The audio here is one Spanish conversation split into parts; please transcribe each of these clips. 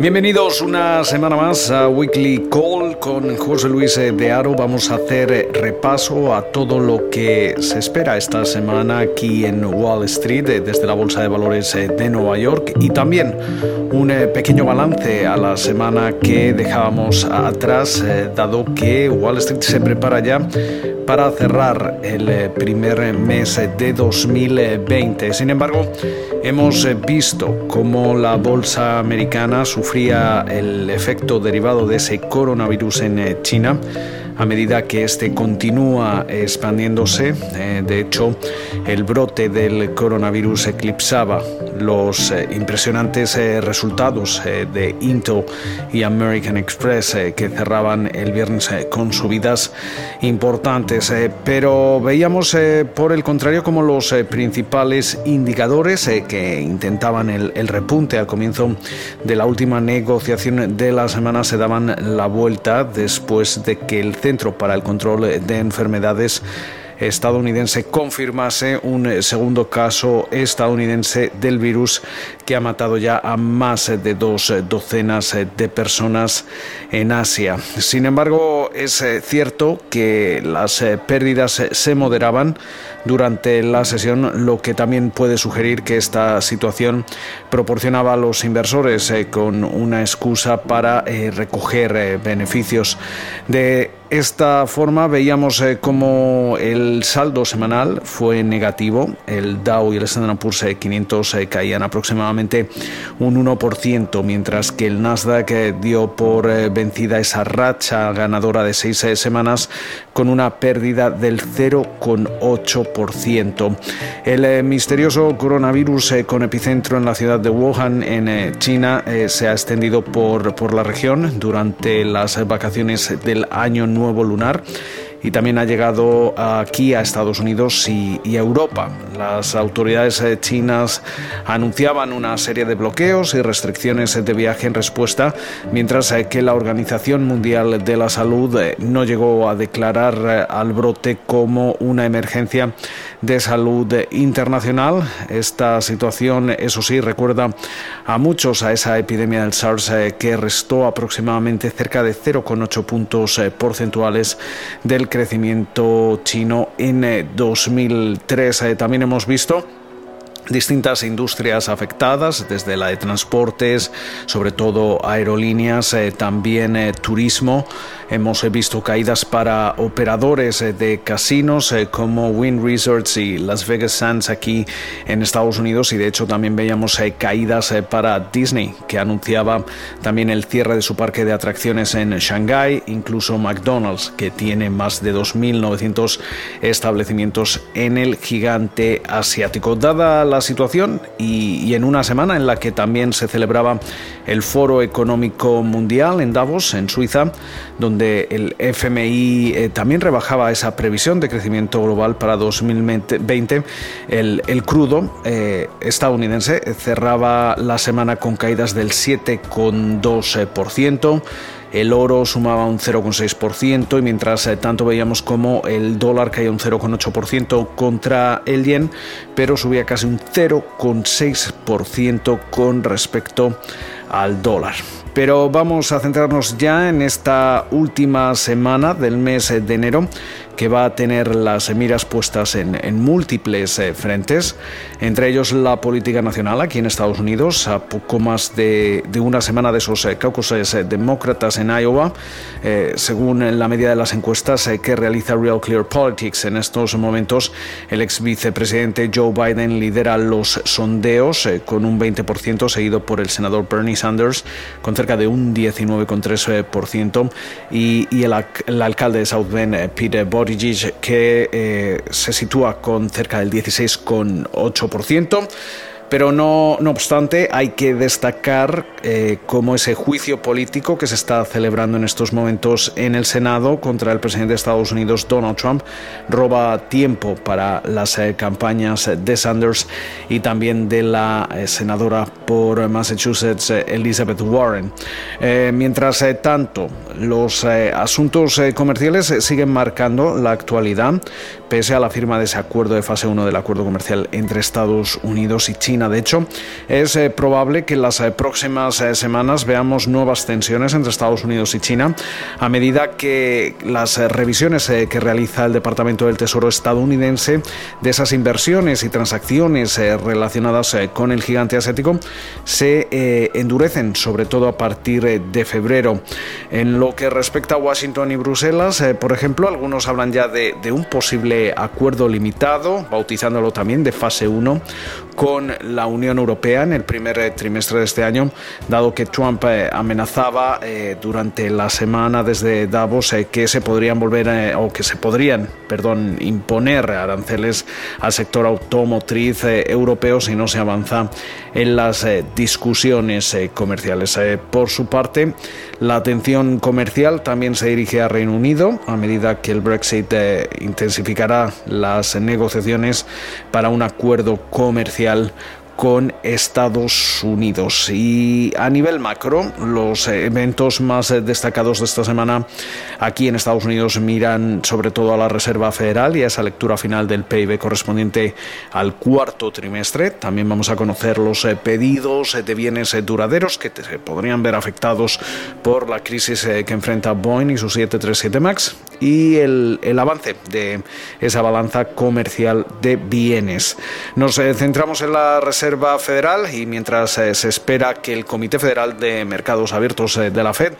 Bienvenidos una semana más a Weekly Call con José Luis de Aro. Vamos a hacer repaso a todo lo que se espera esta semana aquí en Wall Street desde la Bolsa de Valores de Nueva York y también un pequeño balance a la semana que dejábamos atrás eh, dado que Wall Street se prepara ya para cerrar el primer mes de 2020. Sin embargo, hemos visto cómo la bolsa americana sufría el efecto derivado de ese coronavirus en eh, China a medida que este continúa expandiéndose. Eh, de hecho, el brote del coronavirus eclipsaba los eh, impresionantes resultados de Intel y American Express que cerraban el viernes con subidas importantes. pero veíamos por el contrario como los principales indicadores que intentaban el, el repunte al comienzo de la última negociación de la semana se daban la vuelta después de que el Para el Control de Enfermedades estadounidense confirmase un segundo caso estadounidense del virus ha matado ya a más de dos docenas de personas en Asia. Sin embargo, es cierto que las pérdidas se moderaban durante la sesión, lo que también puede sugerir que esta situación proporcionaba a los inversores eh, con una excusa para eh, recoger eh, beneficios. De esta forma veíamos como el saldo semanal fue negativo, el Dow y el Standard Poor's 500 caían aproximadamente un 1%, mientras que el Nasdaq dio por vencida esa racha ganadora de seis semanas con una pérdida del 0,8%. El misterioso coronavirus con epicentro en la ciudad de Wuhan en eh, China eh, se ha extendido por, por la región durante las vacaciones del año nuevo lunar y también ha llegado aquí a Estados Unidos y, a Europa. Las autoridades eh, chinas anunciaban una serie de bloqueos y restricciones de viaje en respuesta, mientras eh, que la Organización Mundial de la Salud eh, no llegó a declarar al brote como una emergencia de salud internacional. Esta situación, eso sí, recuerda a muchos a esa epidemia del SARS que restó aproximadamente cerca de 0,8 puntos porcentuales del crecimiento chino en 2003. Eh, también hemos visto distintas industrias afectadas, desde la de transportes, sobre todo aerolíneas, eh, también eh, turismo. Hemos visto caídas para operadores eh, de casinos como Wynn Resorts y Las Vegas Sands aquí en Estados Unidos y de hecho también veíamos caídas para Disney que anunciaba también el cierre de su parque de atracciones en Shanghai, incluso McDonald's que tiene más de 2.900 establecimientos en el gigante asiático. Dada la situación y, en una semana en la que también se celebraba el Foro Económico Mundial en Davos, en Suiza, donde el FMI eh, también rebajaba esa previsión de crecimiento global para 2020. El, el crudo eh, estadounidense cerraba la semana con caídas del 7,2% el oro sumaba un 0,6% y mientras eh, tanto veíamos como el dólar caía un 0,8% contra el yen, pero subía casi un 0,6% con respecto al dólar. Pero vamos a centrarnos ya en esta última semana del mes de enero que va a tener las miras puestas en, múltiples eh, frentes, entre ellos la política nacional aquí en Estados Unidos, a poco más de, una semana de esos eh, caucuses eh, demócratas en Iowa, según la medida de las encuestas que realiza Real Clear Politics. En estos momentos, el ex vicepresidente Joe Biden lidera los sondeos con un 20%, seguido por el senador Bernie Sanders con cerca de un 19,3% y, y el, el, alcalde de South Bend, Pete Que eh, se sitúa con cerca del 16,8%. Pero no, no obstante, hay que destacar eh, cómo ese juicio político que se está celebrando en estos momentos en el Senado contra el presidente de Estados Unidos, Donald Trump, roba tiempo para las eh, campañas de Sanders y también de la eh, senadora por Massachusetts, Elizabeth Warren. mientras tanto, los asuntos comerciales siguen marcando la actualidad pese a la firma de ese acuerdo de fase 1 del acuerdo comercial entre Estados Unidos y China. De hecho, es eh, probable que en las eh, próximas eh, semanas veamos nuevas tensiones entre Estados Unidos y China a medida que las revisiones que realiza el Departamento del Tesoro estadounidense de esas inversiones y transacciones relacionadas con el gigante asiático se endurecen, sobre todo a partir de febrero. En lo que respecta a Washington y Bruselas, por ejemplo, algunos hablan ya de, de un posible acuerdo limitado, bautizándolo también de fase 1, con la Unión Europea en el primer eh, trimestre de este año, dado que Trump eh, amenazaba eh, durante la semana desde Davos que se podrían volver o que se podrían, perdón, imponer aranceles al sector automotriz europeo si no se avanza en las discusiones comerciales. por su parte, la atención comercial también se dirige a Reino Unido a medida que el Brexit intensificará las negociaciones para un acuerdo comercial con Estados Unidos. Y a nivel macro, los eventos más destacados de esta semana aquí en Estados Unidos miran sobre todo a la Reserva Federal y a esa lectura final del PIB correspondiente al cuarto trimestre. También vamos a conocer los eh, pedidos de bienes eh, duraderos que se podrían ver afectados por la crisis eh, que enfrenta Boeing y su 737 MAX y el, el avance de esa balanza comercial de bienes. Nos centramos en la Reserva Federal y mientras eh, se espera que el Comité Federal de Mercados Abiertos eh, de la Fed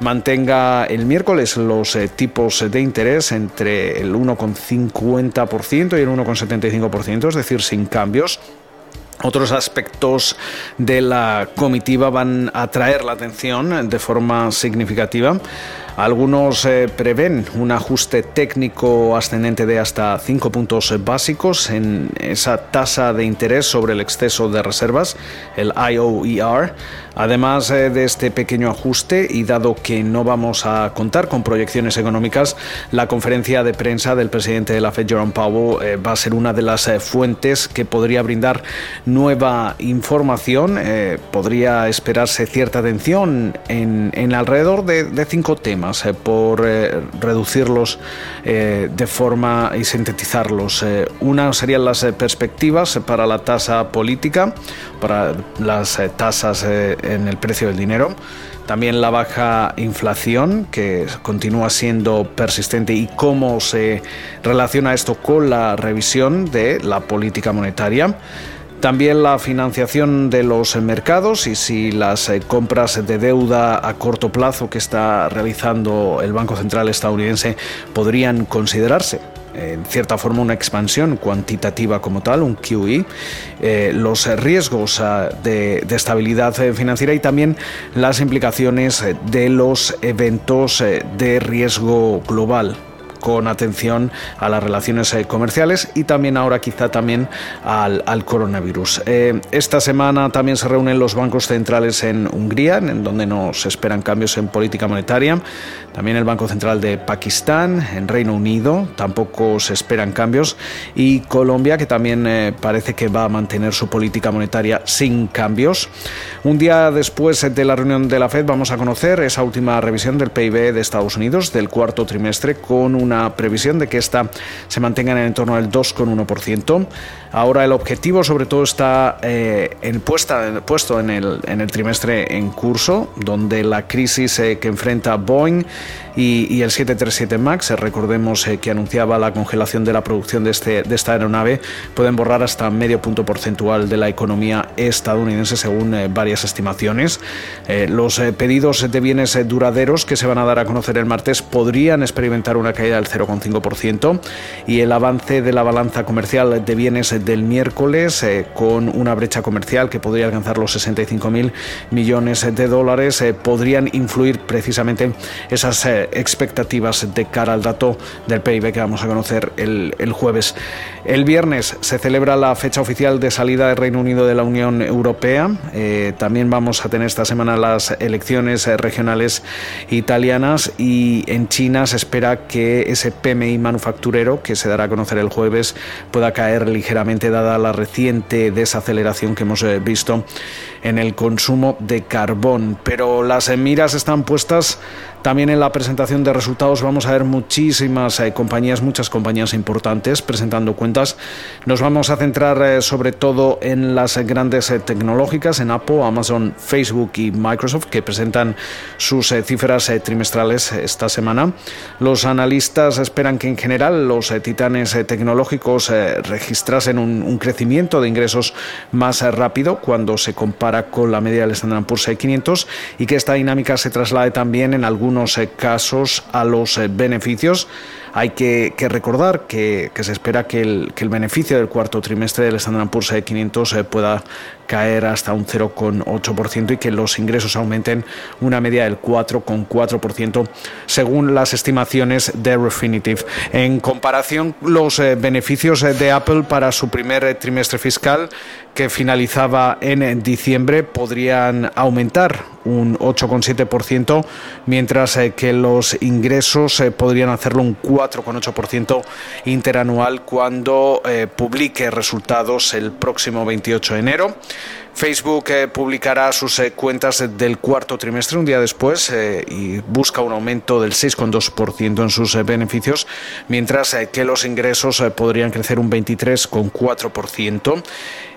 mantenga el miércoles los eh, tipos de interés entre el 1,50% y el 1,75%, es decir, sin cambios. Otros aspectos de la comitiva van a atraer la atención de forma significativa. Algunos eh, prevén un ajuste técnico ascendente de hasta 5 puntos básicos en esa tasa de interés sobre el exceso de reservas, el IOER. Además eh, de este pequeño ajuste y dado que no vamos a contar con proyecciones económicas, la conferencia de prensa del presidente de la Fed, Jerome Powell, eh, va a ser una de las fuentes que podría brindar nueva información. podría esperarse cierta atención en, alrededor de cinco temas eh, por eh, reducirlos eh, de forma y sintetizarlos. una serían las perspectivas para la tasa política, para las tasas en el precio del dinero. También la baja inflación, que continúa siendo persistente, y cómo se relaciona esto con la revisión de la política monetaria. También la financiación de los mercados y si las eh, compras de deuda a corto plazo que está realizando el Banco Central estadounidense podrían considerarse en cierta forma una expansión cuantitativa como tal, un QE, eh, los riesgos ah, de, estabilidad eh, financiera y también las implicaciones de los eventos de riesgo global con atención a las relaciones eh, comerciales y también ahora quizá también al, coronavirus. Eh, esta semana también se reúnen los bancos centrales en Hungría, en donde nos esperan cambios en política monetaria. También el Banco Central de Pakistán, en Reino Unido, tampoco se esperan cambios. Y Colombia, que también eh, parece que va a mantener su política monetaria sin cambios. Un día después de la reunión de la Fed vamos a conocer esa última revisión del PIB de Estados Unidos del cuarto trimestre con un una previsión de que esta se mantenga en el entorno del 2,1%. Ahora el objetivo sobre todo está eh, en puesta, puesto en el, en el trimestre en curso, donde la crisis eh, que enfrenta Boeing y, el 737 MAX, recordemos eh, que anunciaba la congelación de la producción de, este, de esta aeronave, pueden borrar hasta medio punto porcentual de la economía estadounidense según varias estimaciones. los pedidos de bienes duraderos que se van a dar a conocer el martes podrían experimentar una caída del 0,5% y el avance de la balanza comercial de bienes del miércoles eh, con una brecha comercial que podría alcanzar los 65 mil millones de dólares eh, podrían influir precisamente esas eh, expectativas de cara al dato del PIB que vamos a conocer el, el jueves. El viernes se celebra la fecha oficial de salida del Reino Unido de la Unión Europea. también vamos a tener esta semana las elecciones regionales italianas y en China se espera que ese PMI manufacturero que se dará a conocer el jueves pueda caer ligeramente dada la reciente desaceleración que hemos visto en el consumo de carbón. Pero las miras están puestas también en la presentación de resultados vamos a ver muchísimas eh, compañías, muchas compañías importantes presentando cuentas. Nos vamos a centrar eh, sobre todo en las grandes eh, tecnológicas, en Apple, Amazon, Facebook y Microsoft, que presentan sus cifras trimestrales esta semana. Los analistas esperan que en general los titanes tecnológicos registrasen un, un, crecimiento de ingresos más rápido cuando se compara con la media del Standard Poor's 500 y que esta dinámica se traslade también en algún algunos eh, casos a los eh, beneficios. Hay que, recordar que, se espera que el, beneficio del cuarto trimestre del Standard Poor's 500 eh, pueda caer hasta un 0,8% y que los ingresos aumenten una media del 4,4% según las estimaciones de Refinitiv. En comparación, los beneficios de Apple para su primer trimestre fiscal que finalizaba en diciembre podrían aumentar un 8,7%, mientras eh, que los ingresos eh, podrían hacerlo un 4,8% interanual cuando eh, publique resultados el próximo 28 de enero. Facebook publicará sus cuentas del cuarto trimestre un día después y busca un aumento del 6,2% en sus beneficios, mientras que los ingresos podrían crecer un 23,4%.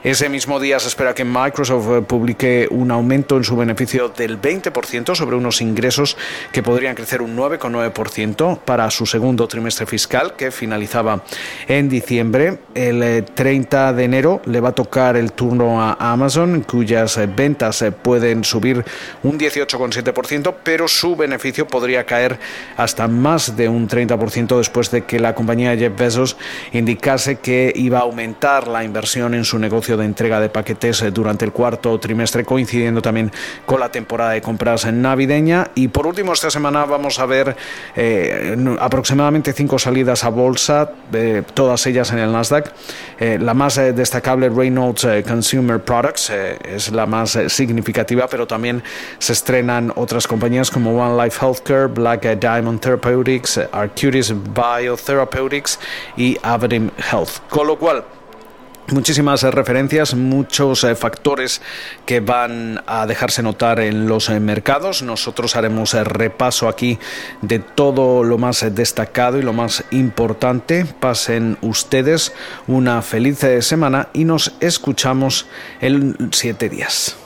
Ese mismo día se espera que Microsoft eh, publique un aumento en su beneficio del 20% sobre unos ingresos que podrían crecer un 9,9% para su segundo trimestre fiscal que finalizaba en diciembre. El 30 eh, de enero le va a tocar el turno a Amazon, cuyas eh, ventas pueden subir un 18,7%, pero su beneficio podría caer hasta más de un 30% después de que la compañía Jeff Bezos indicase que iba a aumentar la inversión en su negocio de entrega de paquetes eh, durante el cuarto trimestre, coincidiendo también con la temporada de compras navideña. Y por último, esta semana vamos a ver eh, aproximadamente cinco salidas a bolsa, todas ellas en el Nasdaq. Eh, la más destacable, Reynolds Consumer Products, es la más significativa, pero también se estrenan otras compañías como One Life Healthcare, Black Diamond Therapeutics, Arcutis Biotherapeutics y Averim Health. Con lo cual, Muchísimas referencias, muchos eh, factores que van a dejarse notar en los eh, mercados. Nosotros haremos el repaso aquí de todo lo más destacado y lo más importante. Pasen ustedes una feliz eh, semana y nos escuchamos en siete días.